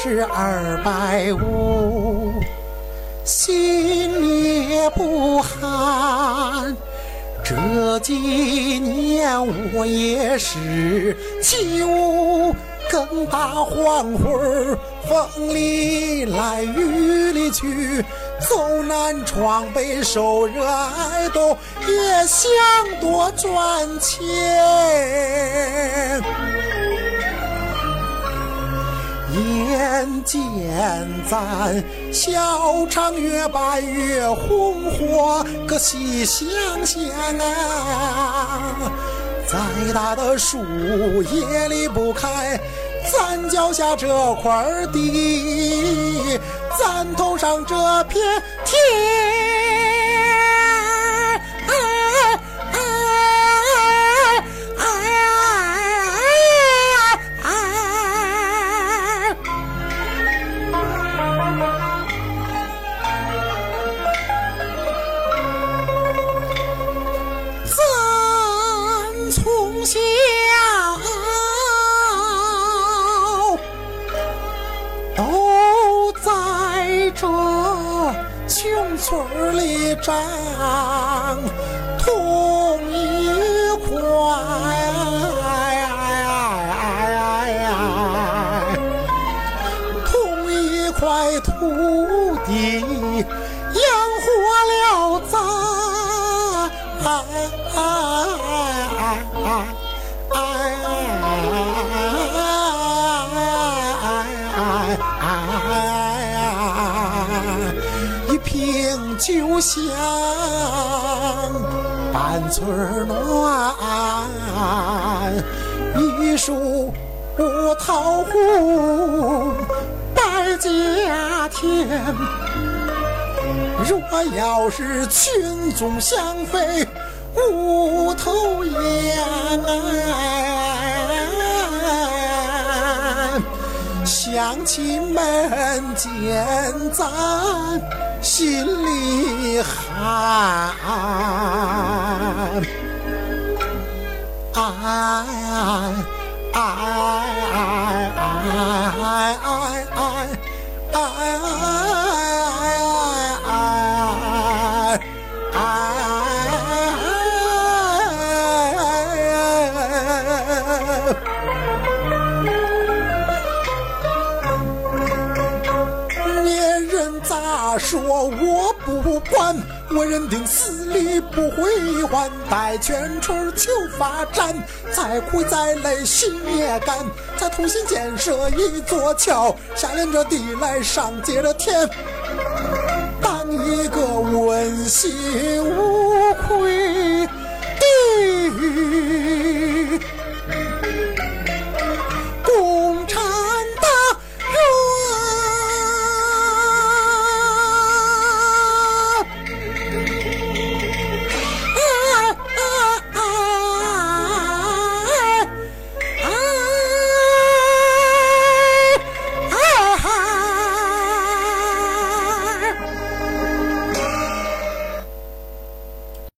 是二百五，心也不寒。这几年我也是起舞更大黄昏风里来雨里去，走南闯北受热挨冻，也想多赚钱。眼见咱小厂越办越红火，可细想想啊，再大的树也离不开咱脚下这块地，咱头上这片天。村里长同一块，同一块土地养活了咱。就像半村暖，一树桃红百家甜。若要是群众相飞无头烟，乡亲们见咱。心寒，哎哎哎哎哎咋说我不管，我认定死里不回还，待全村求发展，再苦再累心也甘，再同心建设一座桥，下连着地来上接着天，当一个问心无愧。